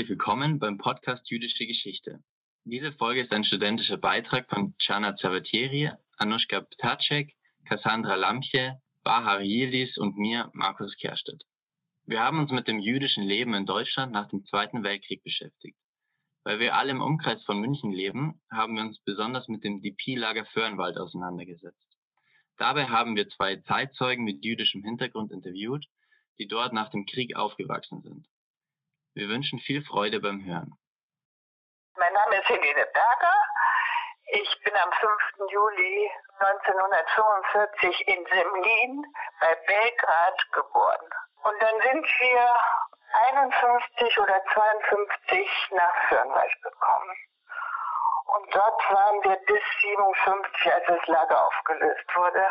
Herzlich willkommen beim Podcast Jüdische Geschichte. Diese Folge ist ein studentischer Beitrag von Chana Zavatieri, Anushka Ptacek, Cassandra Lampje, Bahar Yildiz und mir, Markus Kerstedt. Wir haben uns mit dem jüdischen Leben in Deutschland nach dem Zweiten Weltkrieg beschäftigt. Weil wir alle im Umkreis von München leben, haben wir uns besonders mit dem DP-Lager Föhrenwald auseinandergesetzt. Dabei haben wir zwei Zeitzeugen mit jüdischem Hintergrund interviewt, die dort nach dem Krieg aufgewachsen sind. Wir wünschen viel Freude beim Hören. Mein Name ist Helene Berger. Ich bin am 5. Juli 1945 in Semlin bei Belgrad geboren. Und dann sind wir 51 oder 52 nach Fürnwald gekommen. Und dort waren wir bis 57, als das Lager aufgelöst wurde.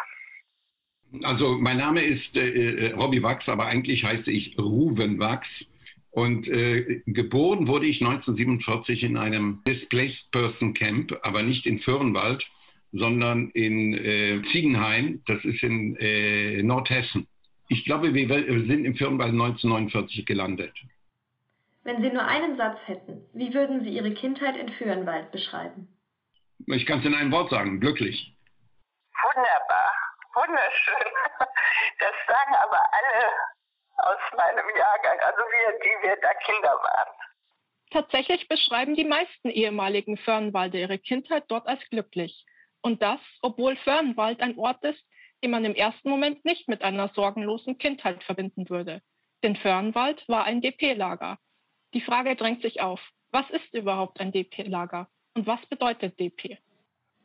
Also mein Name ist äh, äh, Robbie Wachs, aber eigentlich heiße ich Ruven Wachs. Und äh, geboren wurde ich 1947 in einem Displaced Person Camp, aber nicht in Föhrenwald, sondern in äh, Ziegenhain, das ist in äh, Nordhessen. Ich glaube, wir sind im Föhrenwald 1949 gelandet. Wenn Sie nur einen Satz hätten, wie würden Sie Ihre Kindheit in Föhrenwald beschreiben? Ich kann es in einem Wort sagen, glücklich. Wunderbar, wunderschön. Das sagen aber alle aus meinem Jahrgang, also wir, die wir da Kinder waren. Tatsächlich beschreiben die meisten ehemaligen Föhrenwalder ihre Kindheit dort als glücklich. Und das, obwohl Föhrenwald ein Ort ist, den man im ersten Moment nicht mit einer sorgenlosen Kindheit verbinden würde. Denn Föhrenwald war ein DP-Lager. Die Frage drängt sich auf, was ist überhaupt ein DP-Lager und was bedeutet DP?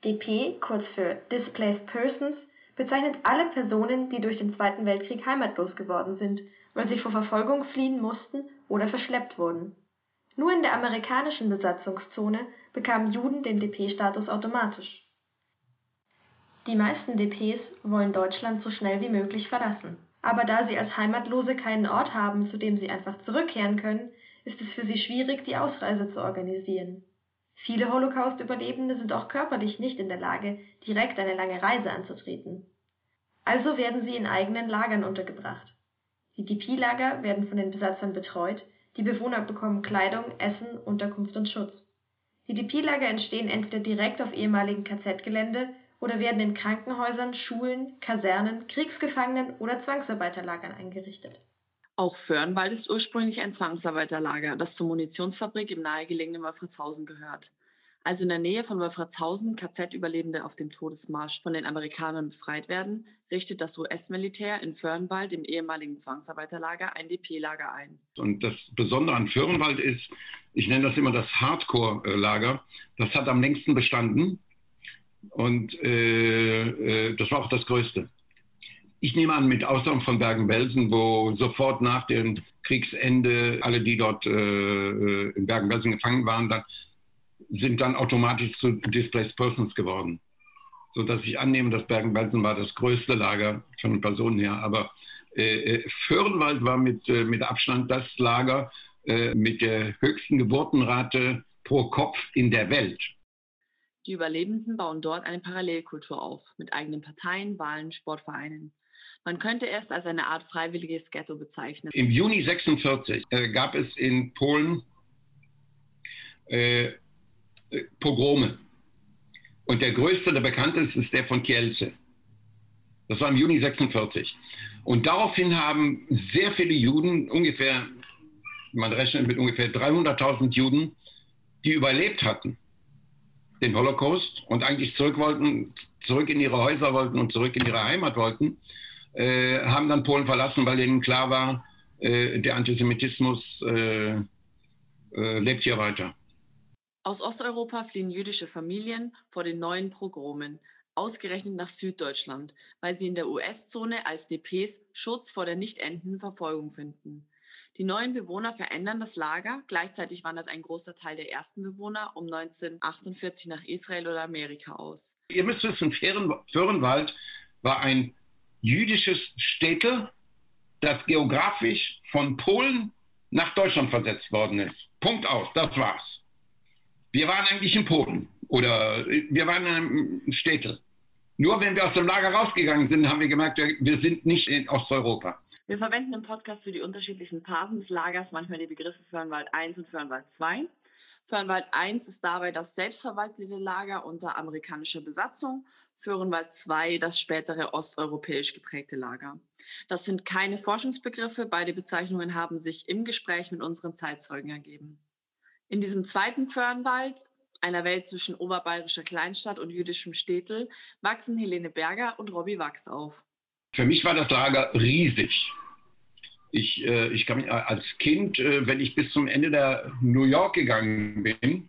DP, kurz für Displaced Persons, bezeichnet alle Personen, die durch den Zweiten Weltkrieg heimatlos geworden sind, weil sie vor Verfolgung fliehen mussten oder verschleppt wurden. Nur in der amerikanischen Besatzungszone bekamen Juden den DP-Status automatisch. Die meisten DPs wollen Deutschland so schnell wie möglich verlassen. Aber da sie als Heimatlose keinen Ort haben, zu dem sie einfach zurückkehren können, ist es für sie schwierig, die Ausreise zu organisieren. Viele Holocaust-Überlebende sind auch körperlich nicht in der Lage, direkt eine lange Reise anzutreten. Also werden sie in eigenen Lagern untergebracht. Die DP-Lager werden von den Besatzern betreut, die Bewohner bekommen Kleidung, Essen, Unterkunft und Schutz. Die DP-Lager entstehen entweder direkt auf ehemaligen KZ-Gelände oder werden in Krankenhäusern, Schulen, Kasernen, Kriegsgefangenen oder Zwangsarbeiterlagern eingerichtet. Auch Föhrenwald ist ursprünglich ein Zwangsarbeiterlager, das zur Munitionsfabrik im nahegelegenen Wolfratshausen gehört. Als in der Nähe von Wolfratshausen KZ-Überlebende auf dem Todesmarsch von den Amerikanern befreit werden, richtet das US-Militär in Föhrenwald, im ehemaligen Zwangsarbeiterlager, ein DP-Lager ein. Und das Besondere an Föhrenwald ist, ich nenne das immer das Hardcore-Lager, das hat am längsten bestanden und äh, äh, das war auch das Größte. Ich nehme an, mit Ausnahme von Bergen-Belsen, wo sofort nach dem Kriegsende alle, die dort äh, äh in Bergen-Belsen gefangen waren, dann sind dann automatisch zu Displaced Persons geworden. So dass ich annehme, dass Bergen-Belsen war das größte Lager von Personen her. Aber äh, äh, Föhrenwald war mit, äh, mit Abstand das Lager äh, mit der höchsten Geburtenrate pro Kopf in der Welt. Die Überlebenden bauen dort eine Parallelkultur auf, mit eigenen Parteien, Wahlen, Sportvereinen. Man könnte es als eine Art freiwilliges Ghetto bezeichnen. Im Juni 1946 äh, gab es in Polen äh, Pogrome. Und der größte, der bekannteste, ist der von Kielce. Das war im Juni 46. Und daraufhin haben sehr viele Juden, ungefähr, man rechnet mit ungefähr 300.000 Juden, die überlebt hatten, den Holocaust und eigentlich zurück wollten, zurück in ihre Häuser wollten und zurück in ihre Heimat wollten, äh, haben dann Polen verlassen, weil ihnen klar war, äh, der Antisemitismus äh, äh lebt hier weiter. Aus Osteuropa fliehen jüdische Familien vor den neuen Pogromen, ausgerechnet nach Süddeutschland, weil sie in der US-Zone als DPs Schutz vor der nicht endenden Verfolgung finden. Die neuen Bewohner verändern das Lager, gleichzeitig wandert ein großer Teil der ersten Bewohner um 1948 nach Israel oder Amerika aus. Ihr müsst wissen, Föhrenwald war ein jüdisches Städte, das geografisch von Polen nach Deutschland versetzt worden ist. Punkt aus, das war's. Wir waren eigentlich in Polen oder wir waren in einem Städtel. Nur wenn wir aus dem Lager rausgegangen sind, haben wir gemerkt, wir sind nicht in Osteuropa. Wir verwenden im Podcast für die unterschiedlichen Phasen des Lagers manchmal die Begriffe Föhrenwald I und Föhrenwald II. Föhrenwald I ist dabei das selbstverwaltete Lager unter amerikanischer Besatzung, Föhrenwald II das spätere osteuropäisch geprägte Lager. Das sind keine Forschungsbegriffe, beide Bezeichnungen haben sich im Gespräch mit unseren Zeitzeugen ergeben. In diesem zweiten Föhrenwald, einer Welt zwischen oberbayerischer Kleinstadt und jüdischem Städtel, wachsen Helene Berger und Robbie Wachs auf. Für mich war das Lager riesig. Ich, äh, ich kann mich als Kind, äh, wenn ich bis zum Ende der New York gegangen bin,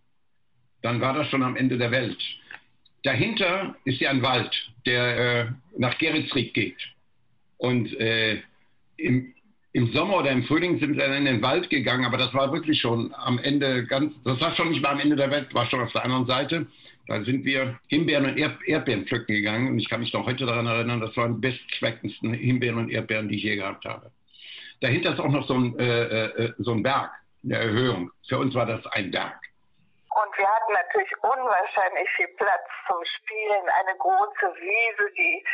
dann war das schon am Ende der Welt. Dahinter ist ja ein Wald, der äh, nach Geretsried geht. Und äh, im, im Sommer oder im Frühling sind wir in den Wald gegangen, aber das war wirklich schon am Ende ganz, das war schon nicht mal am Ende der Welt, war schon auf der anderen Seite. Da sind wir Himbeeren und Erdbeeren pflücken gegangen und ich kann mich noch heute daran erinnern, das waren die bestgeschmecktesten Himbeeren und Erdbeeren, die ich je gehabt habe. Dahinter ist auch noch so ein, äh, äh, so ein Berg, eine Erhöhung. Für uns war das ein Berg. Und wir hatten natürlich unwahrscheinlich viel Platz zum Spielen, eine große Wiese, die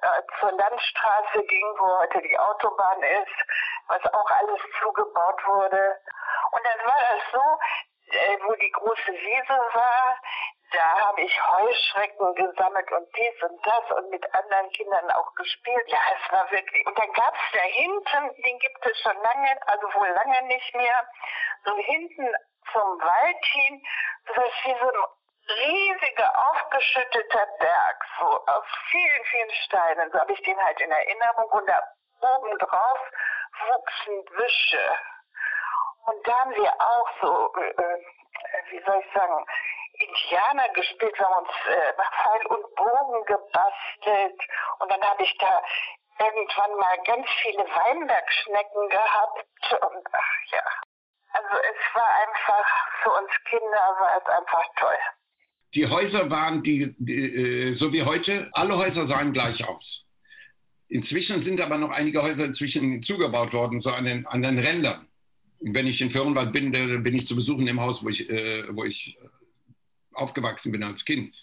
äh, zur Landstraße ging, wo heute die Autobahn ist, was auch alles zugebaut wurde. Und dann war das so, äh, wo die große Wiese war, da habe ich Heuschrecken gesammelt und dies und das und mit anderen Kindern auch gespielt. Ja, es war wirklich. Und dann gab es da hinten, den gibt es schon lange, also wohl lange nicht mehr, so hinten zum Wald hin, so ein riesiger aufgeschütteter Berg, so auf vielen, vielen Steinen. So habe ich den halt in Erinnerung. Und da oben drauf wuchsen Büsche. Und da haben wir auch so, äh, äh wie soll ich sagen, Indianer gespielt, wir haben uns äh, Pfeil und Bogen gebastelt und dann habe ich da irgendwann mal ganz viele Weinbergschnecken gehabt und ach ja. Also es war einfach, für uns Kinder war es einfach toll. Die Häuser waren, die, die, äh, so wie heute, alle Häuser sahen gleich aus. Inzwischen sind aber noch einige Häuser inzwischen zugebaut worden, so an den, an den Rändern. Wenn ich in Föhrenwald bin, bin ich zu besuchen im Haus, wo ich, äh, wo ich aufgewachsen bin als Kind.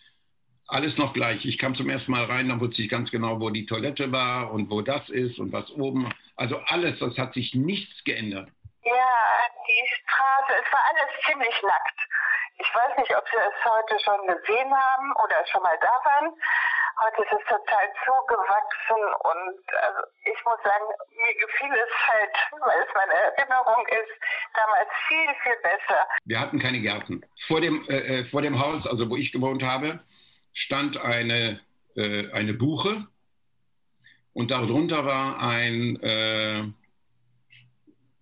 Alles noch gleich. Ich kam zum ersten Mal rein, dann wusste ich ganz genau, wo die Toilette war und wo das ist und was oben. Also alles, das hat sich nichts geändert. Ja, die Straße, es war alles ziemlich nackt. Ich weiß nicht, ob Sie es heute schon gesehen haben oder schon mal da waren. Heute ist es total zugewachsen und also ich muss sagen, mir gefiel es halt, weil es meine Erinnerung ist, damals viel, viel besser. Wir hatten keine Gärten. Vor dem, äh, äh, vor dem Haus, also wo ich gewohnt habe, stand eine, äh, eine Buche und darunter war ein, äh,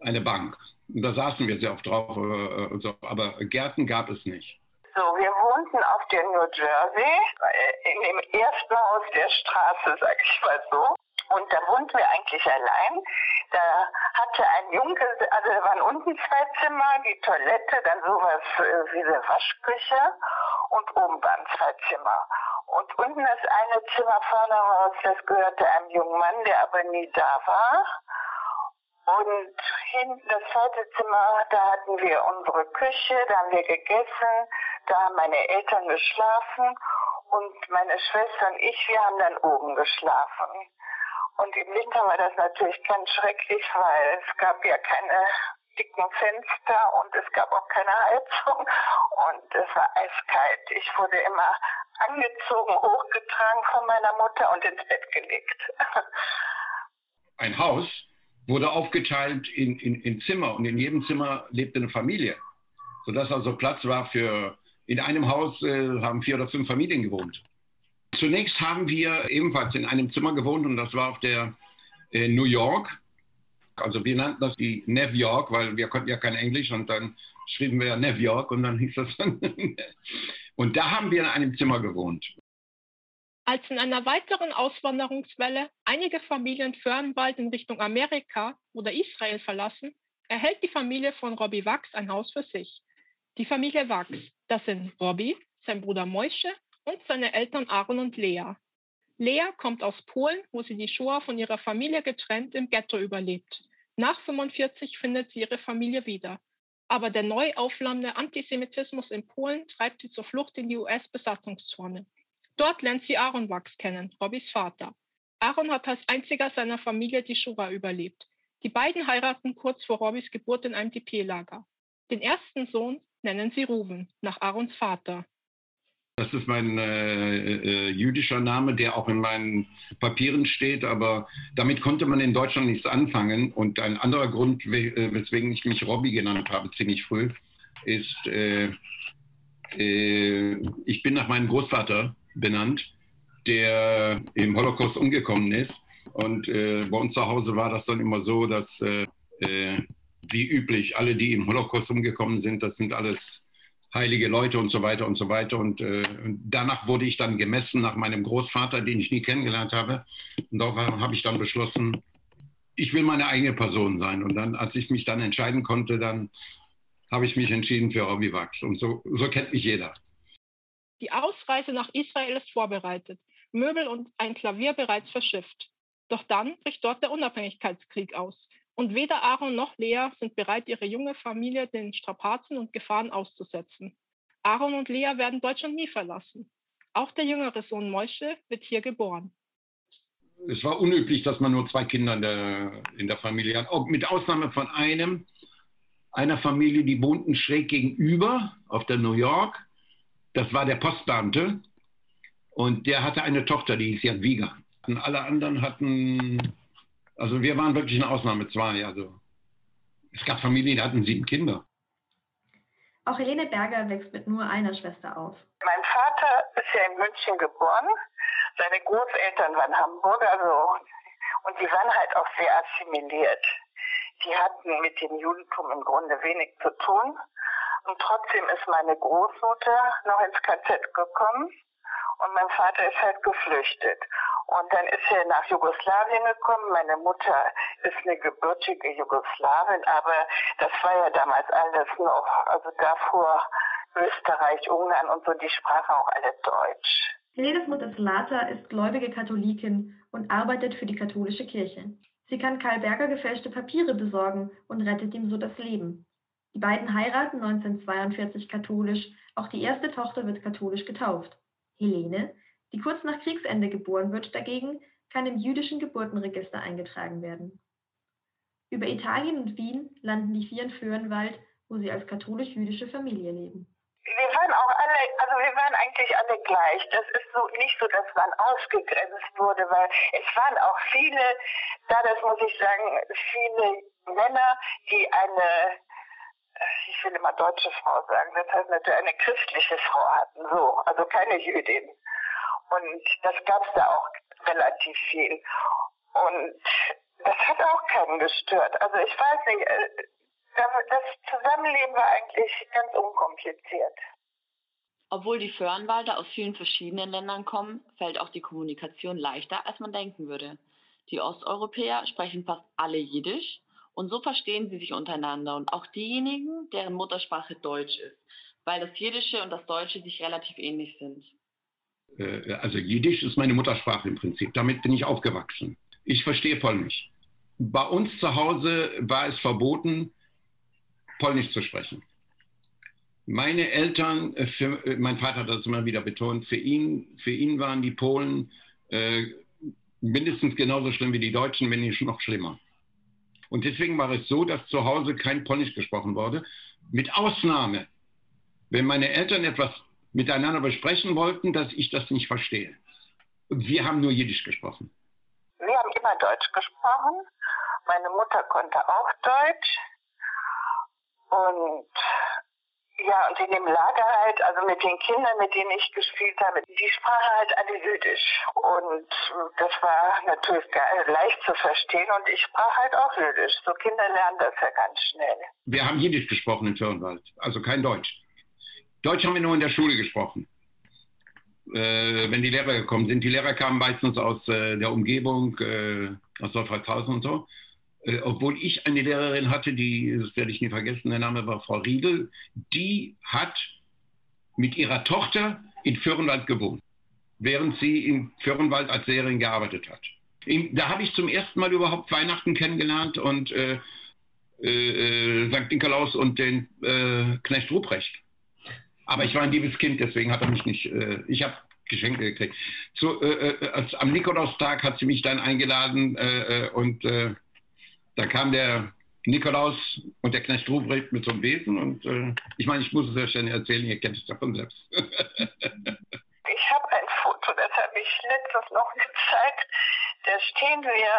eine Bank. Und da saßen wir sehr oft drauf, äh, so. aber Gärten gab es nicht. So, wir wohnten auf der New Jersey, in dem ersten Haus der Straße, sag ich mal so. Und da wohnten wir eigentlich allein. Da hatte ein Junge, also da waren unten zwei Zimmer, die Toilette, dann sowas äh, wie eine Waschküche und oben waren zwei Zimmer. Und unten das eine Zimmer vorne raus, das gehörte einem jungen Mann, der aber nie da war. Und hinten das zweite Zimmer, da hatten wir unsere Küche, da haben wir gegessen, da haben meine Eltern geschlafen und meine Schwester und ich, wir haben dann oben geschlafen. Und im Winter war das natürlich ganz schrecklich, weil es gab ja keine dicken Fenster und es gab auch keine Heizung und es war eiskalt. Ich wurde immer angezogen, hochgetragen von meiner Mutter und ins Bett gelegt. Ein Haus wurde aufgeteilt in, in, in Zimmer und in jedem Zimmer lebte eine Familie, sodass also Platz war für, in einem Haus äh, haben vier oder fünf Familien gewohnt. Zunächst haben wir ebenfalls in einem Zimmer gewohnt und das war auf der äh, New York. Also wir nannten das die New York, weil wir konnten ja kein Englisch und dann schrieben wir ja New York und dann hieß das dann. und da haben wir in einem Zimmer gewohnt. Als in einer weiteren Auswanderungswelle einige Familien Fernwald in Richtung Amerika oder Israel verlassen, erhält die Familie von Robbie Wachs ein Haus für sich. Die Familie Wachs, das sind Robbie, sein Bruder Moische und seine Eltern Aaron und Lea. Lea kommt aus Polen, wo sie die Shoah von ihrer Familie getrennt im Ghetto überlebt. Nach 45 findet sie ihre Familie wieder. Aber der neu aufflammende Antisemitismus in Polen treibt sie zur Flucht in die US-Besatzungszone. Dort lernt sie Aaron Wachs kennen, Robbys Vater. Aaron hat als einziger seiner Familie die Shoah überlebt. Die beiden heiraten kurz vor Robbys Geburt in einem DP-Lager. Den ersten Sohn nennen sie Ruben, nach Aarons Vater. Das ist mein äh, äh, jüdischer Name, der auch in meinen Papieren steht, aber damit konnte man in Deutschland nichts anfangen. Und ein anderer Grund, äh, weswegen ich mich Robby genannt habe, ziemlich früh, ist, äh, äh, nach meinem Großvater benannt, der im Holocaust umgekommen ist. Und äh, bei uns zu Hause war das dann immer so, dass wie üblich alle, die im Holocaust umgekommen sind, das sind alles heilige Leute und so weiter und so weiter. Und äh, danach wurde ich dann gemessen nach meinem Großvater, den ich nie kennengelernt habe. Und darauf habe ich dann beschlossen, ich will meine eigene Person sein. Und dann, als ich mich dann entscheiden konnte, dann habe ich mich entschieden für Obivax. Und so, so kennt mich jeder. Die Ausreise nach Israel ist vorbereitet, Möbel und ein Klavier bereits verschifft. Doch dann bricht dort der Unabhängigkeitskrieg aus. Und weder Aaron noch Lea sind bereit, ihre junge Familie den Strapazen und Gefahren auszusetzen. Aaron und Lea werden Deutschland nie verlassen. Auch der jüngere Sohn Moische wird hier geboren. Es war unüblich, dass man nur zwei Kinder in der, in der Familie hat. Auch mit Ausnahme von einem, einer Familie, die wohnten schräg gegenüber auf der New York. Das war der Postbeamte. Und der hatte eine Tochter, die hieß Jadwiga. Und alle anderen hatten also wir waren wirklich eine Ausnahme, zwei. Also es gab Familien, die hatten sieben Kinder. Auch Helene Berger wächst mit nur einer Schwester auf. Mein Vater ist ja in München geboren. Seine Großeltern waren Hamburger, also, und die waren halt auch sehr assimiliert. Die hatten mit dem Judentum im Grunde wenig zu tun. Und trotzdem ist meine Großmutter noch ins KZ gekommen und mein Vater ist halt geflüchtet. Und dann ist er nach Jugoslawien gekommen. Meine Mutter ist eine gebürtige Jugoslawin, aber das war ja damals alles noch, also davor Österreich, Ungarn und so, die sprachen auch alle Deutsch. Helenes Mutter Slata ist gläubige Katholikin und arbeitet für die katholische Kirche. Sie kann Karl Berger gefälschte Papiere besorgen und rettet ihm so das Leben. Die beiden heiraten 1942 katholisch, auch die erste Tochter wird katholisch getauft. Helene, die kurz nach Kriegsende geboren wird, dagegen kann im jüdischen Geburtenregister eingetragen werden. Über Italien und Wien landen die vier in Föhrenwald, wo sie als katholisch-jüdische Familie leben. Wir waren auch alle, also wir waren eigentlich alle gleich. Das ist so nicht so, dass man ausgegrenzt wurde, weil es waren auch viele, da das muss ich sagen, viele Männer, die eine ich will immer deutsche Frau sagen, das heißt natürlich eine christliche Frau hatten, so, also keine Jüdin. Und das gab es da auch relativ viel. Und das hat auch keinen gestört. Also ich weiß nicht, äh, das Zusammenleben war eigentlich ganz unkompliziert. Obwohl die Föhrenwalder aus vielen verschiedenen Ländern kommen, fällt auch die Kommunikation leichter, als man denken würde. Die Osteuropäer sprechen fast alle Jiddisch und so verstehen sie sich untereinander und auch diejenigen, deren Muttersprache Deutsch ist, weil das Jiddische und das Deutsche sich relativ ähnlich sind. Äh, also Jiddisch ist meine Muttersprache im Prinzip. Damit bin ich aufgewachsen. Ich verstehe Polnisch. Bei uns zu Hause war es verboten, Polnisch zu sprechen. Meine Eltern, äh, für, äh, mein Vater hat das immer wieder betont, für ihn, für ihn waren die Polen äh, mindestens genauso schlimm wie die Deutschen, wenn nicht noch schlimmer. Und deswegen war es so, dass zu Hause kein Polnisch gesprochen wurde, mit Ausnahme, wenn meine Eltern etwas miteinander besprechen wollten, dass ich das nicht verstehe. Wir haben nur Jiddisch gesprochen. Wir haben immer Deutsch gesprochen. Meine Mutter konnte auch Deutsch. Und ja, und in dem Lager halt, also mit den Kindern, mit denen ich gespielt habe, die sprachen halt alle Jüdisch. Und das war natürlich leicht zu verstehen und ich sprach halt auch Jüdisch. So Kinder lernen das ja ganz schnell. Wir haben Jiddisch gesprochen in Firnwald, also kein Deutsch. Deutsch haben wir nur in der Schule gesprochen. Äh, wenn die Lehrer gekommen sind. Die Lehrer kamen meistens aus äh, der Umgebung, äh, aus Wolfratshausen und so. Äh, obwohl ich eine Lehrerin hatte, die, das werde ich nie vergessen, der Name war Frau Riedel, die hat mit ihrer Tochter in Föhrenwald gewohnt, während sie in Föhrenwald als Lehrerin gearbeitet hat. Da habe ich zum ersten Mal überhaupt Weihnachten kennengelernt und äh, äh, St. Nikolaus und den äh, Knecht Ruprecht. Aber ich war ein liebes Kind, deswegen hat er mich nicht. Äh, ich habe Geschenke gekriegt. So, äh, äh, als, am Nikolaustag hat sie mich dann eingeladen äh, äh und äh, da kam der Nikolaus und der Knecht Ruprecht mit so einem Wesen und äh, ich meine, ich muss es ja schnell erzählen, ihr kennt es davon selbst. ich habe ein Foto, das habe ich letztens noch gezeigt. Da stehen wir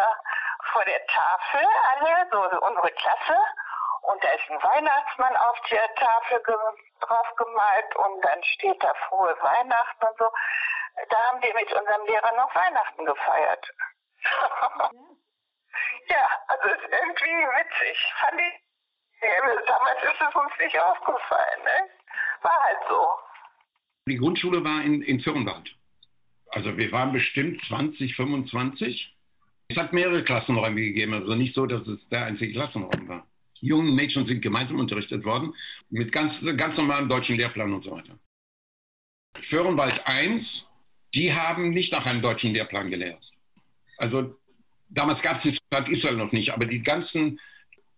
vor der Tafel, alle, so unsere Klasse, und da ist ein Weihnachtsmann auf der Tafel drauf gemalt und dann steht da frohe Weihnachten und so. Da haben wir mit unserem Lehrer noch Weihnachten gefeiert. Ja, also ist irgendwie witzig. Fand ich. Damals ist es uns nicht aufgefallen. Ne? War halt so. Die Grundschule war in, in Zürnwald. Also wir waren bestimmt 20, 25. Es hat mehrere Klassenräume gegeben, also nicht so, dass es der einzige Klassenraum war jungen Mädchen sind gemeinsam unterrichtet worden, mit ganz, ganz normalem deutschen Lehrplan und so weiter. Föhrenwald 1, die haben nicht nach einem deutschen Lehrplan gelehrt. Also damals gab es die Stadt Israel noch nicht, aber die ganzen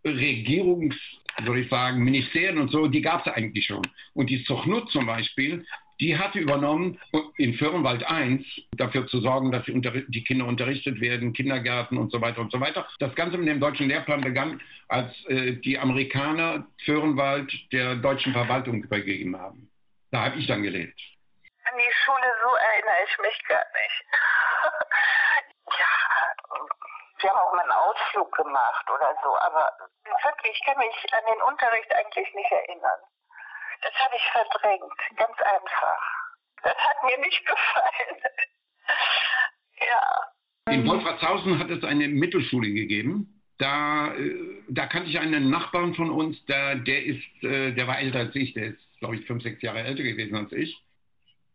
Regierungs, soll ich sagen, Ministerien und so, die gab es eigentlich schon. Und die Zochnut zum Beispiel, die hatte übernommen, in Firmenwald 1 dafür zu sorgen, dass die, die, Kinder unterrichtet werden, Kindergärten und so weiter und so weiter. Das Ganze mit dem deutschen Lehrplan begann, als äh, die Amerikaner Föhrenwald der deutschen Verwaltung übergeben haben. Da habe ich dann gelebt. An die Schule so erinnere ich mich gar nicht. ja, wir haben auch mal einen Ausflug gemacht oder so, aber wirklich, ich kann mich an den Unterricht eigentlich nicht erinnern. Das habe ich verdrängt, ganz einfach. Das hat mir nicht gefallen. ja. In Wolfratshausen hat es eine Mittelschule gegeben. Da, äh, da kannte ich einen Nachbarn von uns, der, der ist, äh, der war älter als ich, der ist, glaube ich, fünf, sechs Jahre älter gewesen als ich.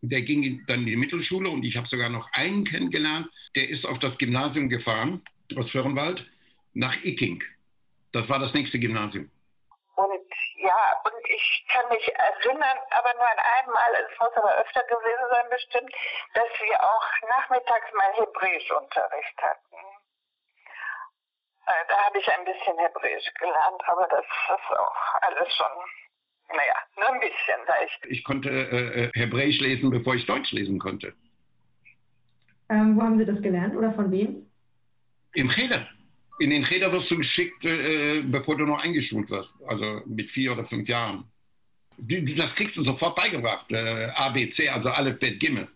Der ging dann in die Mittelschule und ich habe sogar noch einen kennengelernt, der ist auf das Gymnasium gefahren, aus Föhrenwald, nach Icking. Das war das nächste Gymnasium. Und ja, und ich kann mich erinnern, aber nur an einmal, es muss aber öfter gewesen sein bestimmt, dass wir auch nachmittags mal Hebräischunterricht hatten. Äh, da habe ich ein bisschen Hebräisch gelernt, aber das ist auch alles schon, naja, nur ein bisschen. Da ich, ich konnte äh, äh, Hebräisch lesen, bevor ich Deutsch lesen konnte. Ähm, wo haben Sie das gelernt oder von wem? Im Cheder in den Räder wirst du geschickt, äh, bevor du noch eingeschult wirst, also mit vier oder fünf Jahren. Das kriegst du sofort beigebracht, äh, ABC, also Aleph, Bet, Gimmel.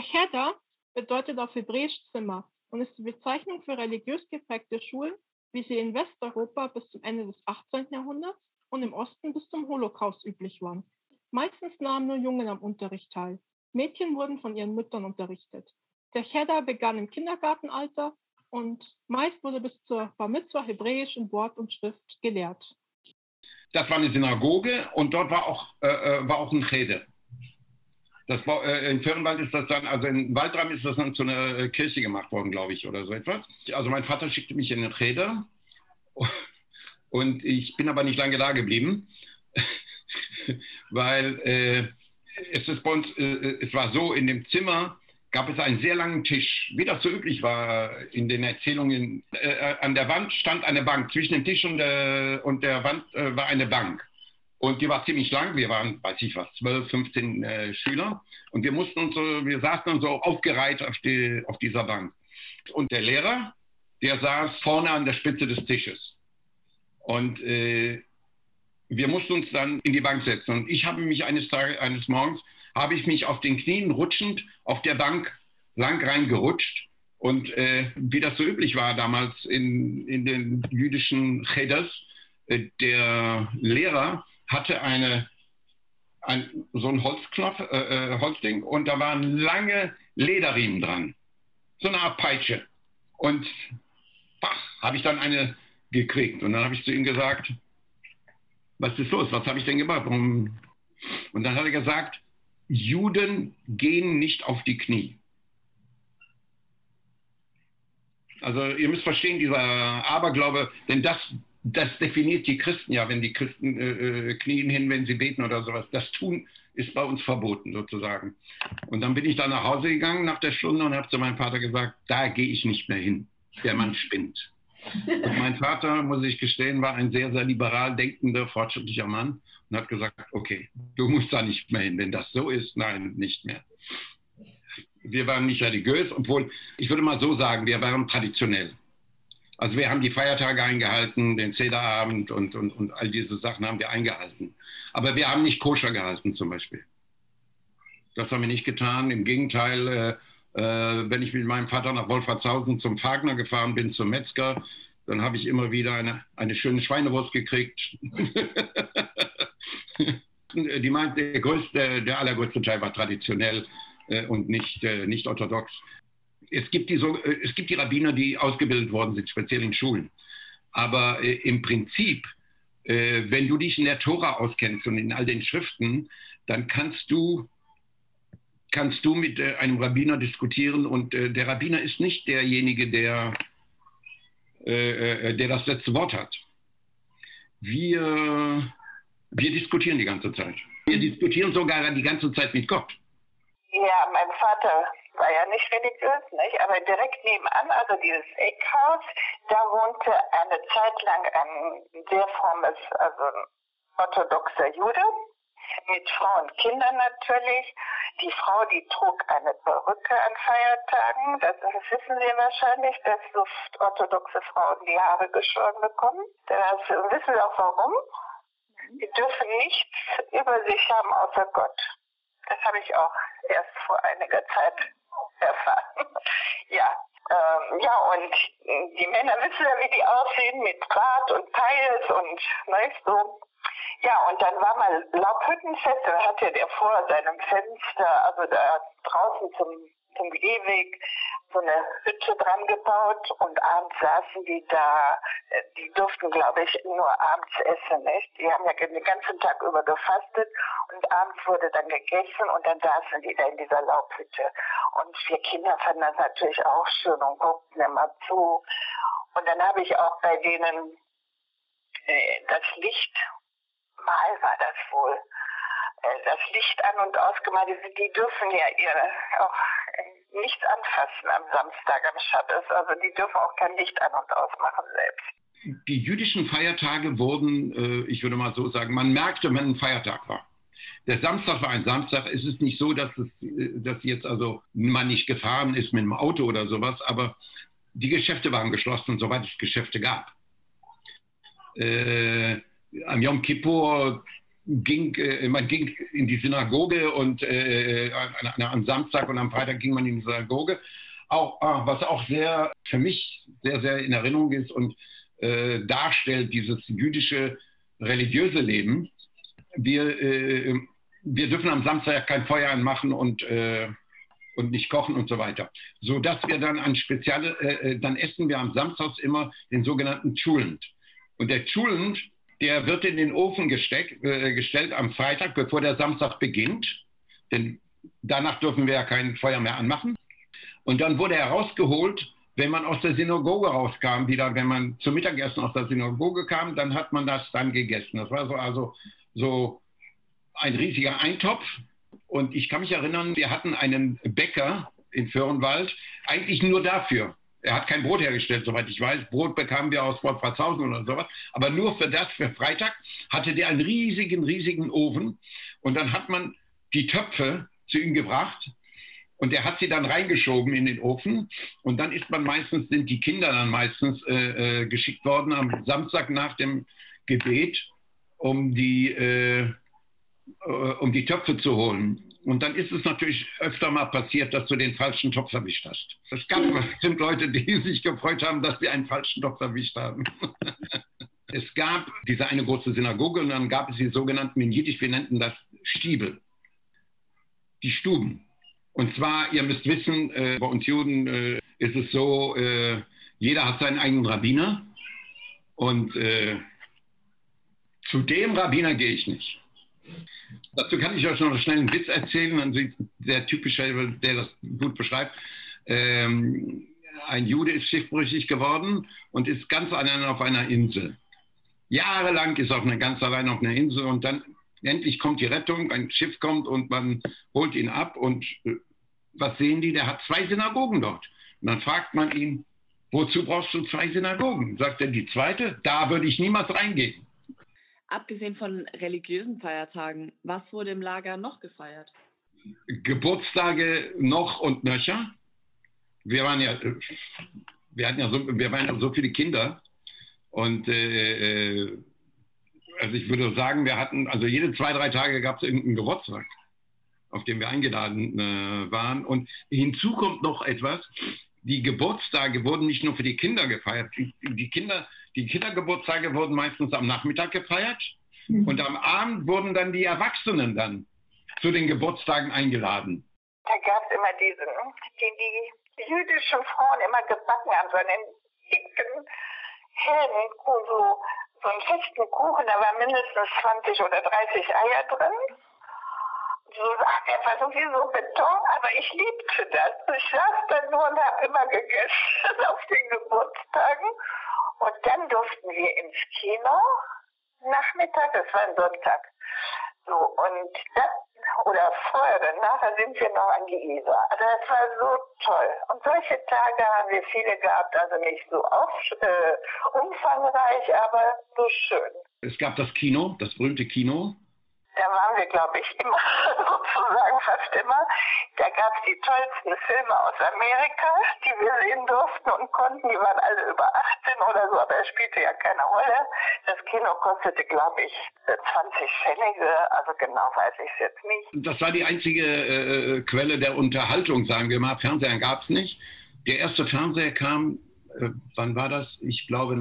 Cheder bedeutet auf Hebräisch Zimmer und ist die Bezeichnung für religiös geprägte Schulen, wie sie in Westeuropa bis zum Ende des 18. Jahrhunderts und im Osten bis zum Holocaust üblich waren. Meistens nahmen nur Jungen am Unterricht teil. Mädchen wurden von ihren Müttern unterrichtet. Der Cheder begann im Kindergartenalter und meist wurde bis zur Bar Mitzvah Hebräisch in Wort und Schrift gelehrt. Das war eine Synagoge und dort war auch, äh, äh war auch ein Cheder. Das war, äh, in Firnwald ist das dann, also in Waldram ist das dann zu einer äh, Kirche gemacht worden, glaube ich, oder so etwas. Also mein Vater schickte mich in den Cheder und ich bin aber nicht lange da geblieben, weil äh, es ist bei uns, äh, es war so, in dem Zimmer gab es einen sehr langen Tisch, wie das so üblich war in den Erzählungen. Äh, an der Wand stand eine Bank, zwischen dem Tisch und der, und der Wand äh, war eine Bank. Und die war ziemlich lang, wir waren, weiß ich was, 12, 15 äh, Schüler. Und wir mussten uns so, wir saßen dann so aufgereiht auf, die, auf dieser Bank. Und der Lehrer, der saß vorne an der Spitze des Tisches. Und äh, wir mussten uns dann in die Bank setzen. Und ich habe mich eines Tages, eines Morgens habe ich mich auf den Knien rutschend auf der Bank lang reingerutscht. Und äh, wie das so üblich war damals in, in den jüdischen Cheders, äh, der Lehrer hatte eine, ein, so ein Holzknopf, äh, äh Holzding und da waren lange Lederriemen dran. So eine Art Peitsche. Und habe ich dann eine gekriegt. Und dann habe ich zu ihm gesagt, was ist los? Was habe ich denn gemacht? Und dann hat er gesagt, Juden gehen nicht auf die Knie. Also ihr müsst verstehen, dieser Aberglaube, denn das, das definiert die Christen ja, wenn die Christen äh, äh, knien hin, wenn sie beten oder sowas. Das tun ist bei uns verboten sozusagen. Und dann bin ich da nach Hause gegangen nach der Stunde und habe zu meinem Vater gesagt, da gehe ich nicht mehr hin. Der Mann spinnt. Und mein Vater, muss ich gestehen, war ein sehr, sehr liberal denkender, fortschrittlicher Mann und hat gesagt, okay, du musst da nicht mehr hin. Wenn das so ist, nein, nicht mehr. Wir waren nicht religiös, obwohl, ich würde mal so sagen, wir waren traditionell. Also wir haben die Feiertage eingehalten, den Zederabend und, und, und all diese Sachen haben wir eingehalten. Aber wir haben nicht koscher gehalten zum Beispiel. Das haben wir nicht getan. Im Gegenteil, äh, wenn ich mit meinem Vater nach Wolfratshausen zum Fagner gefahren bin, zum Metzger, dann habe ich immer wieder eine, eine schöne Schweinewurst gekriegt. die meint, der, größte, der allergrößte Teil war traditionell äh, und nicht, äh, nicht orthodox es gibt, die so, äh, es gibt die Rabbiner, die ausgebildet worden sind, speziell in Schulen. Aber äh, im Prinzip, äh, wenn du dich in der Tora auskennst und in all den Schriften, dann kannst du, kannst du mit äh, einem Rabbiner diskutieren und äh, der Rabbiner ist nicht derjenige, der, äh, der das letzte Wort hat. Wir, wir diskutieren die ganze Zeit. Wir diskutieren sogar die ganze Zeit mit Gott. Ja, mein Vater war ja nicht religiös, nicht? aber direkt nebenan, also dieses Eckhaus, da wohnte eine Zeit lang ein sehr frommes, also ein orthodoxer Jude mit Frau und Kindern natürlich. Die Frau, die trug eine Perücke an Feiertagen. Das, das wissen Sie wahrscheinlich, dass so orthodoxe Frauen die Haare geschoren bekommen. Das wissen Sie auch warum? Die dürfen nichts über sich haben außer Gott. Das habe ich auch erst vor einiger Zeit erfahren. ja, ähm, ja, und die Männer wissen ja, wie die aussehen mit Bart und Peils und weißt so. Ja, und dann war mal Laubhüttenfest, da hatte der vor seinem Fenster, also da draußen zum, zum Gehweg, so eine Hütte dran gebaut und abends saßen die da, äh, die durften, glaube ich, nur abends essen, nicht? Die haben ja den ganzen Tag über gefastet und abends wurde dann gegessen und dann saßen die da in dieser Laubhütte. Und wir Kinder fanden das natürlich auch schön und guckten immer zu. Und dann habe ich auch bei denen äh, das Licht, mal war das wohl, äh, das Licht an und ausgemalt. Die, dürfen ja ihre auch nichts anfassen am Samstag, am Schabbos. Also die dürfen auch kein Licht an und ausmachen selbst. Die jüdischen Feiertage wurden, äh, ich würde mal so sagen, man merkte, wenn ein Feiertag war. Der Samstag war ein Samstag. Es ist nicht so, dass, es, äh, dass jetzt also man nicht gefahren ist mit dem Auto oder sowas, aber die Geschäfte waren geschlossen, soweit es Geschäfte gab. Äh, am Yom Kippur ging, äh, man ging in die Synagoge und äh, an, am Samstag und am Freitag ging man in die Synagoge. Auch, ah, was auch sehr für mich sehr, sehr in Erinnerung ist und äh, darstellt, dieses jüdische religiöse Leben. Wir, äh, wir dürfen am Samstag kein Feuer anmachen und, äh, und nicht kochen und so weiter. So dass wir dann an spezielle, äh, dann essen wir am Samstag immer den sogenannten Chulent. Und der Chulent der wird in den Ofen gesteck, äh, gestellt am Freitag, bevor der Samstag beginnt. Denn danach dürfen wir ja kein Feuer mehr anmachen. Und dann wurde er rausgeholt, wenn man aus der Synagoge rauskam, wieder, wenn man zum Mittagessen aus der Synagoge kam, dann hat man das dann gegessen. Das war so, also so ein riesiger Eintopf. Und ich kann mich erinnern, wir hatten einen Bäcker in Föhrenwald, eigentlich nur dafür. Er hat kein Brot hergestellt, soweit ich weiß. Brot bekamen wir aus Wolfratshausen oder sowas. Aber nur für das, für Freitag, hatte der einen riesigen, riesigen Ofen. Und dann hat man die Töpfe zu ihm gebracht. Und er hat sie dann reingeschoben in den Ofen. Und dann ist man meistens, sind die Kinder dann meistens äh, äh, geschickt worden am Samstag nach dem Gebet, um die, äh, äh um die Töpfe zu holen. Und dann ist es natürlich öfter mal passiert, dass du den falschen Topf erwischt hast. Es gab bestimmt Leute, die sich gefreut haben, dass sie einen falschen Topf erwischt haben. es gab diese eine große Synagoge und dann gab es die sogenannten, in Jiddisch, wir nannten das Stiebel. Die Stuben. Und zwar, ihr müsst wissen, äh, bei uns Juden äh, ist es so, äh, jeder hat seinen eigenen Rabbiner und äh, zu dem Rabbiner gehe ich nicht. Dazu kann ich euch noch einen Witz erzählen, ein sehr typischer, der das gut beschreibt. Ähm, ein Jude ist schiffbrüchig geworden und ist ganz allein auf einer Insel. Jahrelang ist er ganz allein auf einer Insel und dann endlich kommt die Rettung, ein Schiff kommt und man holt ihn ab und äh, was sehen die? Der hat zwei Synagogen dort. Und dann fragt man ihn, Wozu brauchst du zwei Synagogen? Sagt er, die zweite, da würde ich niemals reingehen. Abgesehen von religiösen Feiertagen, was wurde im Lager noch gefeiert? Geburtstage noch und nöcher. Wir waren ja, wir hatten ja so, wir waren ja so viele Kinder und äh, äh also ich würde sagen, wir hatten, also jede zwei, drei Tage gab es irgendeinen Geburtstag, auf dem wir eingeladen äh, waren. Und hinzu kommt noch etwas, die Geburtstage wurden nicht nur für die Kinder gefeiert. Die, die Kinder, die Kindergeburtstage wurden meistens am Nachmittag gefeiert. Mhm. Und am Abend wurden dann die Erwachsenen dann zu den Geburtstagen eingeladen. Da gab es immer diesen, den die jüdischen Frauen immer gebacken haben, so einen dicken, hellen, so so einen festen Kuchen, da waren mindestens 20 oder 30 Eier drin. So einfach so wie so Beton, aber ich liebte das. Ich saß dann nur und habe immer gegessen auf den Geburtstagen. Und dann durften wir ins Kino Nachmittag, das war ein Sonntag. So, und dann oder vorher nachher sind wir noch an die Isar. Also das war so toll. Und solche Tage haben wir viele gehabt, also nicht so oft, äh, umfangreich, aber so schön. Es gab das Kino, das berühmte Kino, da waren wir, glaube ich, immer, sozusagen fast immer. Da gab es die tollsten Filme aus Amerika, die wir sehen durften und konnten. Die waren alle über 18 oder so, aber es spielte ja keine Rolle. Das Kino kostete, glaube ich, 20 Pfennige, also genau weiß ich es jetzt nicht. Das war die einzige äh, Quelle der Unterhaltung, sagen wir mal. Fernseher gab es nicht. Der erste Fernseher kam, äh, wann war das? Ich glaube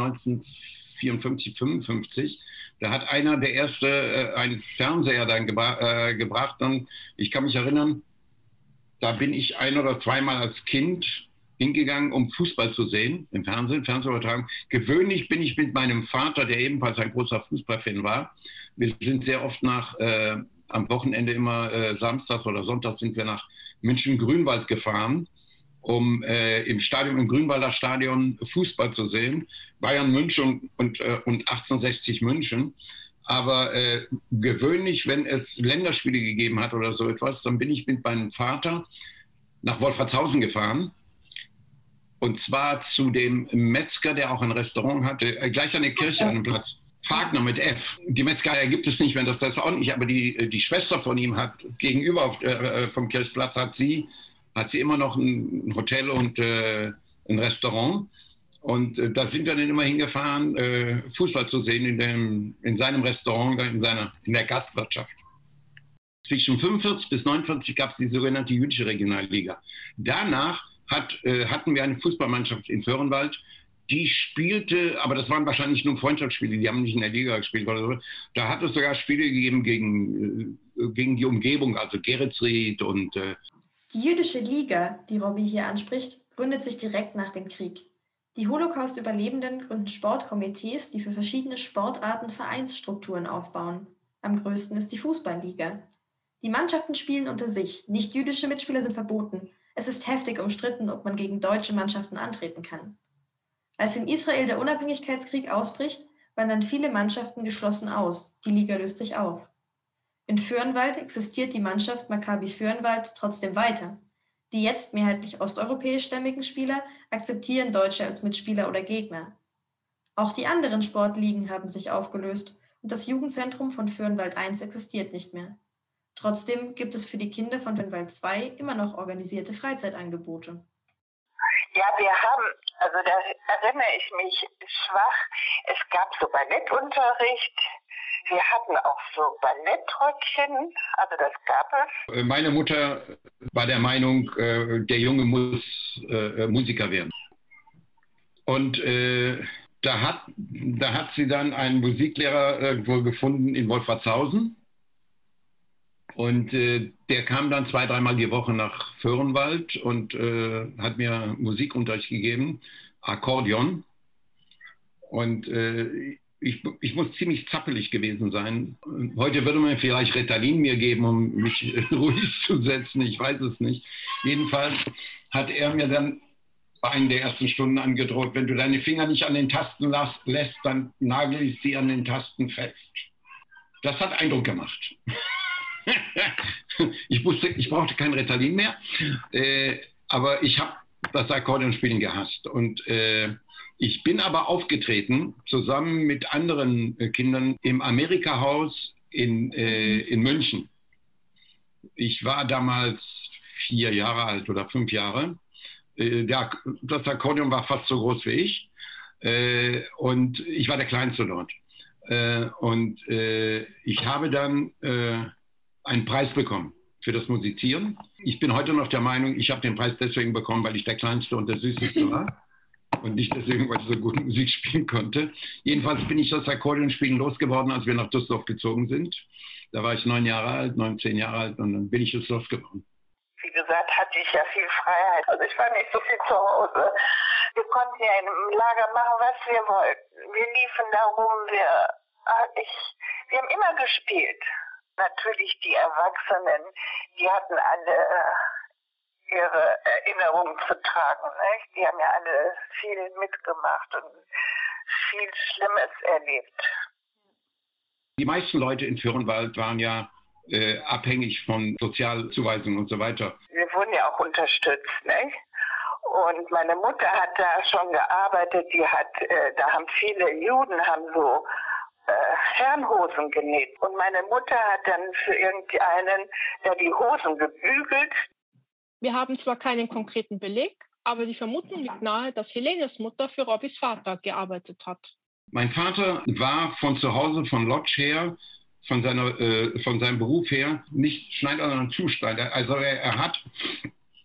1954, 55 da hat einer, der erste, äh, einen Fernseher dann gebra äh, gebracht. Und ich kann mich erinnern, da bin ich ein oder zweimal als Kind hingegangen, um Fußball zu sehen im Fernsehen, Fernsehübertragung. Gewöhnlich bin ich mit meinem Vater, der ebenfalls ein großer Fußballfan war. Wir sind sehr oft nach, äh, am Wochenende immer äh, samstags oder sonntags sind wir nach München-Grünwald gefahren um äh, im Stadion, im Grünwalder Stadion Fußball zu sehen. Bayern München und, äh, und 1860 München. Aber äh, gewöhnlich, wenn es Länderspiele gegeben hat oder so etwas, dann bin ich mit meinem Vater nach Wolfratshausen gefahren. Und zwar zu dem Metzger, der auch ein Restaurant hatte, äh, gleich an der Kirche an dem Platz. Fagner mit F. Die Metzgerei gibt es nicht mehr, das weiß auch nicht, aber die, äh, die Schwester von ihm hat gegenüber auf, äh, äh, vom Kirchplatz hat sie hat sie immer noch ein Hotel und äh, ein Restaurant. Und äh, da sind wir dann immer hingefahren, äh, Fußball zu sehen in, dem, in seinem Restaurant, in, seiner, in der Gastwirtschaft. Zwischen 45 bis 49 gab es die sogenannte jüdische Regionalliga. Danach hat, äh, hatten wir eine Fußballmannschaft in Föhrenwald, die spielte, aber das waren wahrscheinlich nur Freundschaftsspiele, die haben nicht in der Liga gespielt oder so. Da hat es sogar Spiele gegeben gegen, äh, gegen die Umgebung, also Geretsried und äh, die Jüdische Liga, die Robbie hier anspricht, gründet sich direkt nach dem Krieg. Die Holocaust-Überlebenden gründen Sportkomitees, die für verschiedene Sportarten Vereinsstrukturen aufbauen. Am größten ist die Fußballliga. Die Mannschaften spielen unter sich, nicht jüdische Mitspieler sind verboten. Es ist heftig umstritten, ob man gegen deutsche Mannschaften antreten kann. Als in Israel der Unabhängigkeitskrieg ausbricht, wandern viele Mannschaften geschlossen aus, die Liga löst sich auf. In Fürnwald existiert die Mannschaft Maccabi Fürnwald trotzdem weiter. Die jetzt mehrheitlich osteuropäischstämmigen Spieler akzeptieren Deutsche als Mitspieler oder Gegner. Auch die anderen Sportligen haben sich aufgelöst und das Jugendzentrum von Fürnwald I existiert nicht mehr. Trotzdem gibt es für die Kinder von Fürnwald II immer noch organisierte Freizeitangebote. Ja, wir haben, also da erinnere ich mich schwach, es gab so Ballettunterricht, wir hatten auch so Ballettröckchen, also das gab es. Äh, meine Mutter war der Meinung, äh, der Junge muss äh, Musiker werden. Und da, hat, da hat sie dann einen Musiklehrer irgendwo gefunden in Wolfratshausen. Und äh, der kam dann zwei, dreimal die Woche nach Föhrenwald und äh, hat mir Musikunterricht gegeben, Akkordeon. Und äh, ich, ich, muss ziemlich zappelig gewesen sein. Heute würde man vielleicht Ritalin mir geben, um mich ruhig zu setzen. Ich weiß es nicht. Jedenfalls hat er mir dann bei einer der ersten Stunden angedroht, wenn du deine Finger nicht an den Tasten lässt, dann nagel ich sie an den Tasten fest. Das hat Eindruck gemacht. ich, wusste, ich brauchte kein Ritalin mehr, äh, aber ich habe das Akkordeonspielen gehasst. Und äh, ich bin aber aufgetreten, zusammen mit anderen äh, Kindern im Amerika-Haus in, äh, in München. Ich war damals vier Jahre alt oder fünf Jahre. Äh, der, das Akkordeon war fast so groß wie ich. Äh, und ich war der Kleinste dort. Äh, und äh, ich habe dann einen Preis bekommen für das Musizieren. Ich bin heute noch der Meinung, ich habe den Preis deswegen bekommen, weil ich der Kleinste und der Süßeste war. Und nicht deswegen, weil ich so gut Musik spielen konnte. Jedenfalls bin ich das Akkordeonspielen losgeworden, als wir nach Düsseldorf gezogen sind. Da war ich neun Jahre alt, neun, zehn Jahre alt und dann bin ich es losgeworden. Wie gesagt, hatte ich ja viel Freiheit. Also ich war nicht so viel zu Hause. Wir konnten ja im Lager machen, was wir wollten. Wir liefen da rum, wir, ah, ich, wir haben immer gespielt natürlich die Erwachsenen, die hatten alle ihre Erinnerungen zu tragen. Nicht? Die haben ja alle viel mitgemacht und viel Schlimmes erlebt. Die meisten Leute in Fürnwald waren ja äh, abhängig von Sozialzuweisungen und so weiter. Wir wurden ja auch unterstützt. Nicht? Und meine Mutter hat da schon gearbeitet. Die hat, äh, da haben viele Juden haben so äh, Herrenhosen genäht. Und meine Mutter hat dann für irgendeinen, der die Hosen gebügelt. Wir haben zwar keinen konkreten Beleg, aber die Vermutung liegt nahe, dass Helenes Mutter für Robbys Vater gearbeitet hat. Mein Vater war von zu Hause, von Lodge her, von, seiner, äh, von seinem Beruf her, nicht Schneider, sondern Zuschneider. Also er, er hat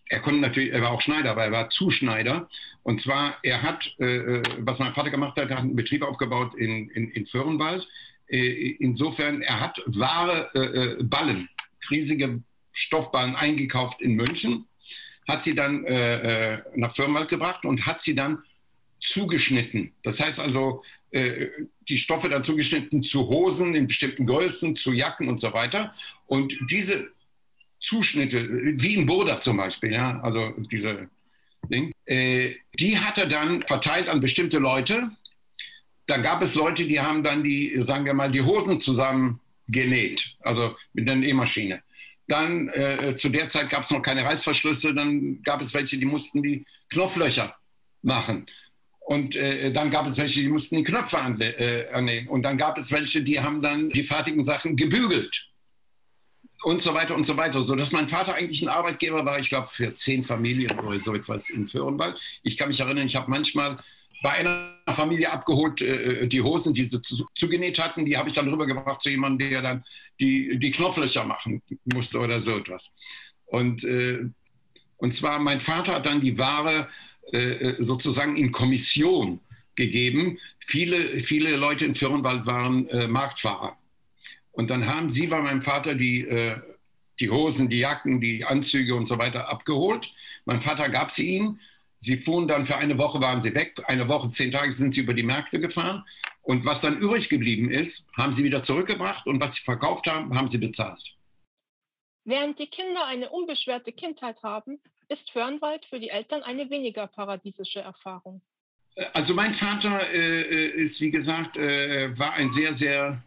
er konnte natürlich, er war auch Schneider, aber er war Zuschneider. Und zwar, er hat, äh, äh, was mein Vater gemacht hat, er hat einen Betrieb aufgebaut in, in, in Föhrenwald. Äh, insofern, er hat wahre äh, äh, Ballen, riesige Stoffballen eingekauft in München, hat sie dann äh, nach Föhrenwald gebracht und hat sie dann zugeschnitten. Das heißt also, die Stoffe dann zugeschnitten zu Hosen in bestimmten Größen, zu Jacken und so weiter. Und diese Zuschnitte, wie in Boda zum Beispiel, ja, also diese Ding, äh, die hat er dann verteilt an bestimmte Leute. Da gab es Leute, die haben dann die, sagen wir mal, die Hosen zusammen genäht, also mit einer Nähmaschine. Dann äh, zu der Zeit gab es noch keine Reißverschlüsse, dann gab es welche, die mussten die Knopflöcher machen. Und äh, dann gab es welche, die mussten die Knöpfe annehmen. Äh, und dann gab es welche, die haben dann die fertigen Sachen gebügelt und so weiter und so weiter. So dass mein Vater eigentlich ein Arbeitgeber war, ich glaube, für zehn Familien oder so etwas in Föhrenwald. Ich kann mich erinnern, ich habe manchmal bei einer Familie abgeholt, äh, die Hosen, die sie zu, zugenäht hatten, die habe ich dann rübergebracht zu jemandem, der dann die, die Knopflöcher machen musste oder so etwas. Und, äh, und zwar, mein Vater hat dann die Ware äh, sozusagen in Kommission gegeben. Viele, viele Leute in Föhrenwald waren äh, Marktfahrer. Und dann haben sie bei meinem Vater die, äh, die Hosen, die Jacken, die Anzüge und so weiter abgeholt. Mein Vater gab sie ihnen. Sie fuhren dann für eine Woche, waren sie weg. Eine Woche, zehn Tage sind sie über die Märkte gefahren. Und was dann übrig geblieben ist, haben sie wieder zurückgebracht und was sie verkauft haben, haben sie bezahlt. Während die Kinder eine unbeschwerte Kindheit haben, ist Fernwald für die Eltern eine weniger paradiesische Erfahrung. Also mein Vater äh, äh ist, wie gesagt, äh, war ein sehr, sehr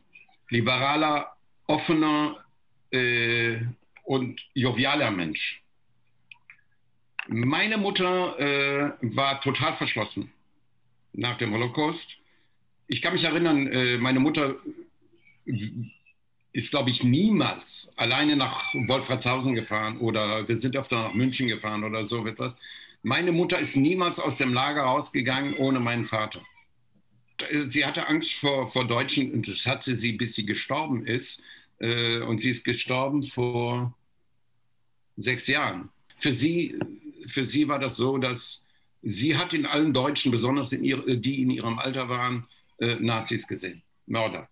liberaler, offener äh, und jovialer Mensch. Meine Mutter äh, war total verschlossen nach dem Holocaust. Ich kann mich erinnern, äh, meine Mutter ist, glaube ich, niemals alleine nach Wolfratshausen gefahren oder wir sind öfter nach München gefahren oder so etwas. Meine Mutter ist niemals aus dem Lager rausgegangen ohne meinen Vater sie hatte Angst vor, vor Deutschen und das hatte sie, bis sie gestorben ist. Äh, und sie ist gestorben vor sechs Jahren. Für sie, für sie war das so, dass sie hat in allen Deutschen, besonders in ihr, die in ihrem Alter waren, äh, Nazis gesehen, Mörder.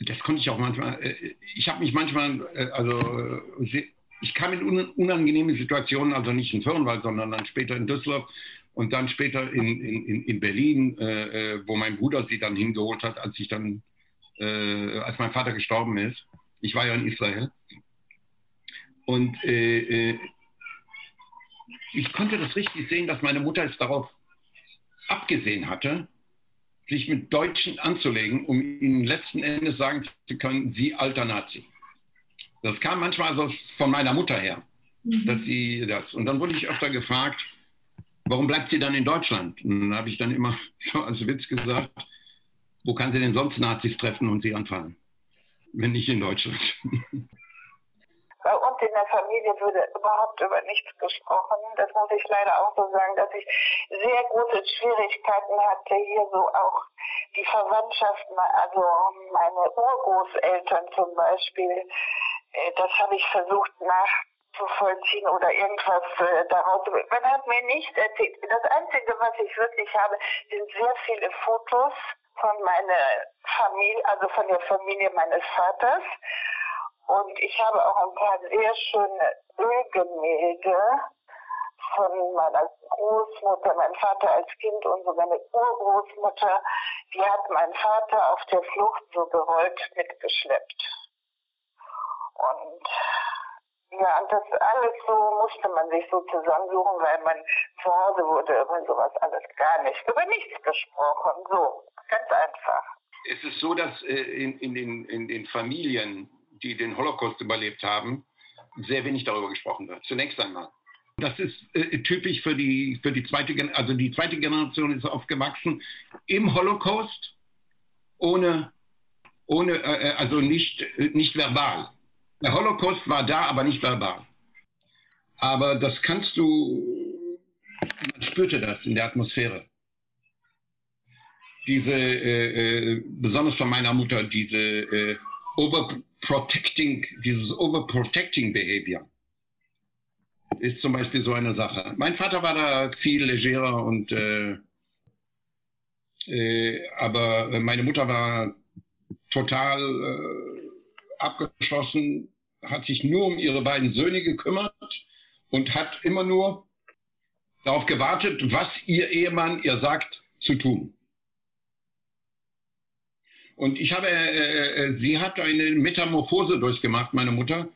Das konnte ich auch manchmal. Äh, ich habe mich manchmal, äh, also ich kam in unangenehme Situationen, also nicht in Firnwald, sondern dann später in Düsseldorf, und dann später in, in, in Berlin, äh, äh, wo mein Bruder sie dann hingeholt hat, als ich dann, äh, als mein Vater gestorben ist. Ich war ja in Israel. Und äh, äh, ich konnte das richtig sehen, dass meine Mutter es darauf abgesehen hatte, sich mit Deutschen anzulegen, um ihnen letzten Endes sagen zu können, sie alter Nazi. Das kam manchmal so von meiner Mutter her, mhm. dass sie das. Und dann wurde ich öfter gefragt, warum bleibt sie dann in Deutschland? Und dann habe ich dann immer so als Witz gesagt, wo kann sie denn sonst Nazis treffen und sie anfangen? Wenn nicht in Deutschland. Bei uns in der Familie würde überhaupt über nichts gesprochen. Das muss ich leider auch so sagen, dass ich sehr große Schwierigkeiten hatte, hier so auch die Verwandtschaften, also meine Urgroßeltern zum Beispiel, äh, das habe ich versucht nachzuvollziehen oder irgendwas äh, daraus. Man hat mir nicht erzählt. Das Einzige, was ich wirklich habe, sind sehr viele Fotos von meiner Familie, also von der Familie meines Vaters. Und ich habe auch ein paar sehr schöne Ölgemälde von meiner Großmutter, mein Vater als Kind und so meine Urgroßmutter, die hat mein Vater auf der Flucht so gerollt mitgeschleppt. Und ja, und das alles so musste man sich so zusammensuchen, weil man zu Hause wurde über sowas alles gar nicht, über nichts gesprochen. So, ganz einfach. Es ist so, dass äh, in, in, den, in den Familien, die den Holocaust überlebt haben, sehr wenig darüber gesprochen wird. Zunächst einmal. Das ist äh, typisch für die, für die zweite Generation. Also die zweite Generation ist aufgewachsen im Holocaust, ohne, ohne äh, äh also nicht, äh, nicht verbal. Der Holocaust war da, aber nicht verbal. Aber das kannst du, man spürte das in der Atmosphäre. Diese, äh, äh, besonders von meiner Mutter, diese äh, overprotecting, dieses overprotecting Behavior ist zum Beispiel so eine Sache. Mein Vater war da viel legerer und äh, äh, aber meine Mutter war total äh, abgeschlossen, hat sich nur um ihre beiden Söhne gekümmert und hat immer nur darauf gewartet, was ihr Ehemann ihr sagt zu tun. Und ich habe, äh, äh sie hat eine Metamorphose durchgemacht, meine Mutter,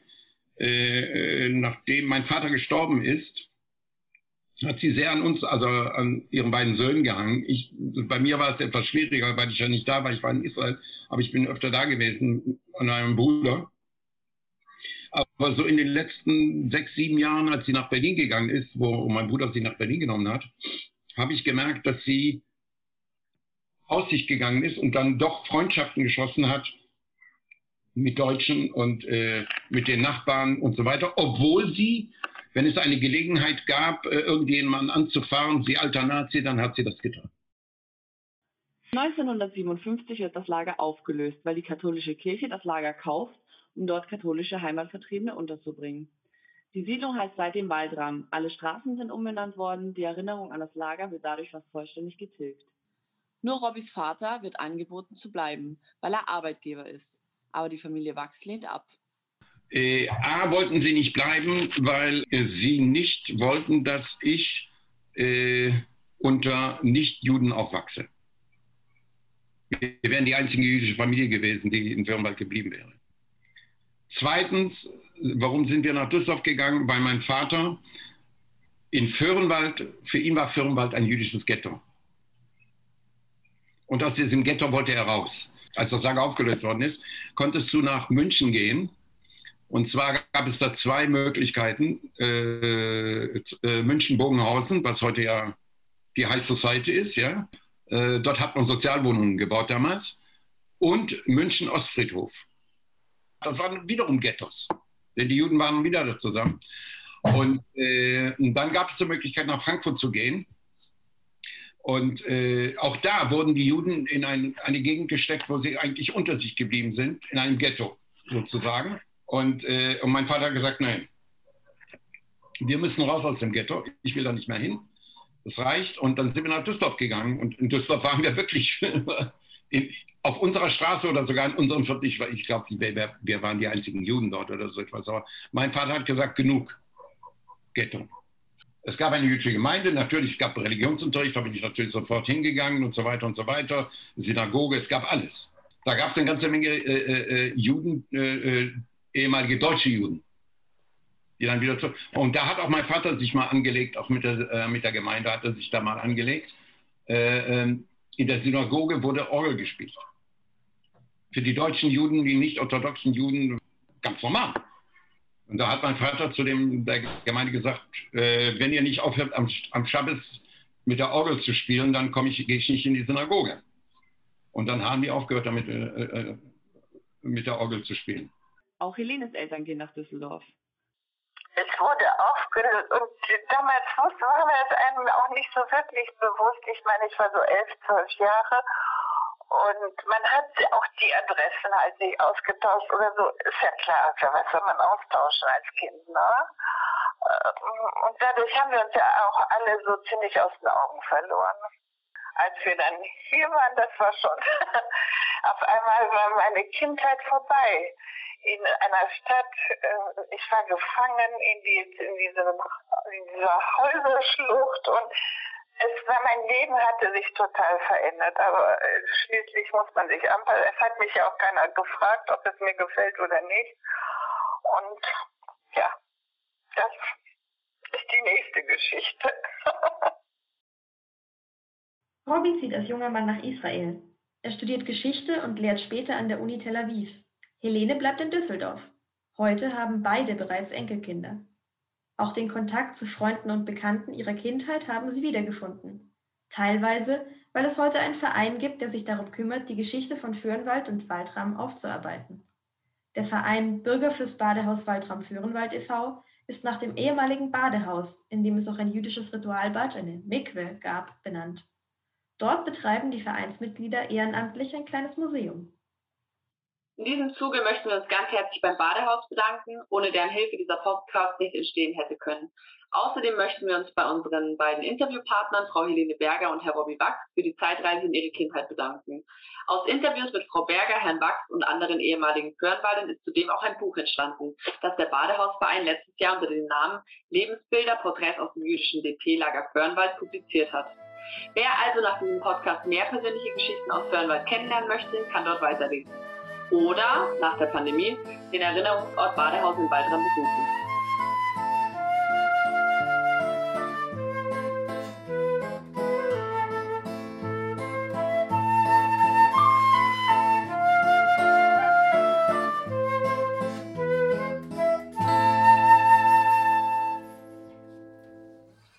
äh, äh, nachdem mein Vater gestorben ist, hat sie sehr an uns, also an ihren beiden Söhnen gehangen. Ich, bei mir war es etwas schwieriger, weil ich ja nicht da war. Ich war in Israel, aber ich bin öfter da gewesen an einem Bruder. Aber so in den letzten sechs, sieben Jahren, als sie nach Berlin gegangen ist, wo mein Bruder sie nach Berlin genommen hat, habe ich gemerkt, dass sie aus sich gegangen ist und dann doch Freundschaften geschlossen hat mit Deutschen und äh, mit den Nachbarn und so weiter, obwohl sie, wenn es eine Gelegenheit gab, äh, irgendjemanden anzufahren, sie alter Nazi, dann hat sie das getan. 1957 wird das Lager aufgelöst, weil die katholische Kirche das Lager kauft, um dort katholische Heimatvertriebene unterzubringen. Die Siedlung heißt seitdem Waldram. Alle Straßen sind umbenannt worden, die Erinnerung an das Lager wird dadurch fast vollständig getilgt. Nur Robbys Vater wird angeboten zu bleiben, weil er Arbeitgeber ist aber die Familie Wachs lehnt ab. Äh, A wollten sie nicht bleiben, weil äh, sie nicht wollten, dass ich äh, unter Nichtjuden aufwachse. Wir wären die einzige jüdische Familie gewesen, die in Firnwald geblieben wäre. Zweitens, warum sind wir nach Düsseldorf gegangen? Weil mein Vater in Föhrenwald, für ihn war Föhrenwald ein jüdisches Ghetto. Und aus diesem Ghetto wollte er raus als das Lager aufgelöst worden ist, konntest du nach München gehen. Und zwar gab es da zwei Möglichkeiten. Äh, äh, München-Bogenhausen, was heute ja die High Society ist, ja. Äh, dort hat man Sozialwohnungen gebaut damals. Und München-Ostfriedhof. Das waren wiederum Ghettos. Denn die Juden waren wieder da zusammen. Und, äh, und dann gab es die Möglichkeit, nach Frankfurt zu gehen. Und äh, auch da wurden die Juden in ein, eine Gegend gesteckt, wo sie eigentlich unter sich geblieben sind, in einem Ghetto sozusagen. Und, äh, und mein Vater hat gesagt, nein, wir müssen raus aus dem Ghetto, ich will da nicht mehr hin. Das reicht. Und dann sind wir nach Düsseldorf gegangen. Und in Düsseldorf waren wir wirklich in, auf unserer Straße oder sogar in unserem Viertel. Ich, ich glaube, wir, wir waren die einzigen Juden dort oder so etwas. Aber mein Vater hat gesagt, genug Ghetto. Es gab eine jüdische Gemeinde, natürlich gab es Religionsunterricht, da bin ich natürlich sofort hingegangen und so weiter und so weiter. Synagoge, es gab alles. Da gab es eine ganze Menge äh, äh, äh Juden, äh, äh, ehemalige deutsche Juden. Die dann wieder zu, und da hat auch mein Vater sich mal angelegt, auch mit der, äh, mit der Gemeinde hat er sich da mal angelegt. Ähm, in der Synagoge wurde Orgel gespielt. Für die deutschen Juden, die nicht orthodoxen Juden, ganz normal. Und da hat mein Vater zu dem, der Gemeinde gesagt, äh, wenn ihr nicht aufhört, am, am Schabbes mit der Orgel zu spielen, dann komme ich, gehe ich nicht in die Synagoge. Und dann haben die aufgehört, damit äh, äh, mit der Orgel zu spielen. Auch Helenes Eltern gehen nach Düsseldorf. Es wurde aufgelöst und damals wusste, war mir das einem auch nicht so wirklich bewusst. Ich meine, ich war so elf, zwölf Jahre und man hat auch die Adressen halt nicht ausgetauscht oder so. Ist ja klar, was soll man austauschen als Kind, ne? Ähm, und dadurch haben wir uns ja auch alle so ziemlich aus den Augen verloren. Als wir dann hier waren, das war schon, auf einmal war meine Kindheit vorbei. In einer Stadt, äh, ich war gefangen in, die, in, diesem, in dieser Häuserschlucht und es war, mein Leben hatte sich total verändert, aber äh, schließlich muss man sich anpassen. Es hat mich ja auch keiner gefragt, ob es mir gefällt oder nicht. Und ja, das ist die nächste Geschichte. Robin zieht als junger Mann nach Israel. Er studiert Geschichte und lehrt später an der Uni Tel Aviv. Helene bleibt in Düsseldorf. Heute haben beide bereits Enkelkinder. Auch den Kontakt zu Freunden und Bekannten ihrer Kindheit haben sie wiedergefunden. Teilweise, weil es heute einen Verein gibt, der sich darum kümmert, die Geschichte von Föhrenwald und Waldram aufzuarbeiten. Der Verein Bürgerfluss Badehaus Waldram Föhrenwald e.V. ist nach dem ehemaligen Badehaus, in dem es auch ein jüdisches Ritualbad, eine Mikwe, gab, benannt. Dort betreiben die Vereinsmitglieder ehrenamtlich ein kleines Museum. In diesem Zuge möchten wir uns ganz herzlich beim Badehaus bedanken, ohne deren Hilfe dieser Podcast nicht entstehen hätte können. Außerdem möchten wir uns bei unseren beiden Interviewpartnern, Frau Helene Berger und Herr Robbie Wachs, für die Zeitreise in ihre Kindheit bedanken. Aus Interviews mit Frau Berger, Herrn Wachs und anderen ehemaligen Föhrenwaldern ist zudem auch ein Buch entstanden, das der Badehausverein letztes Jahr unter dem Namen Lebensbilder, Porträts aus dem jüdischen DP-Lager Föhrenwald publiziert hat. Wer also nach diesem Podcast mehr persönliche Geschichten aus Föhrenwald kennenlernen möchte, kann dort weiterlesen oder nach der Pandemie den Erinnerungsort Badehaus in Waldram besuchen.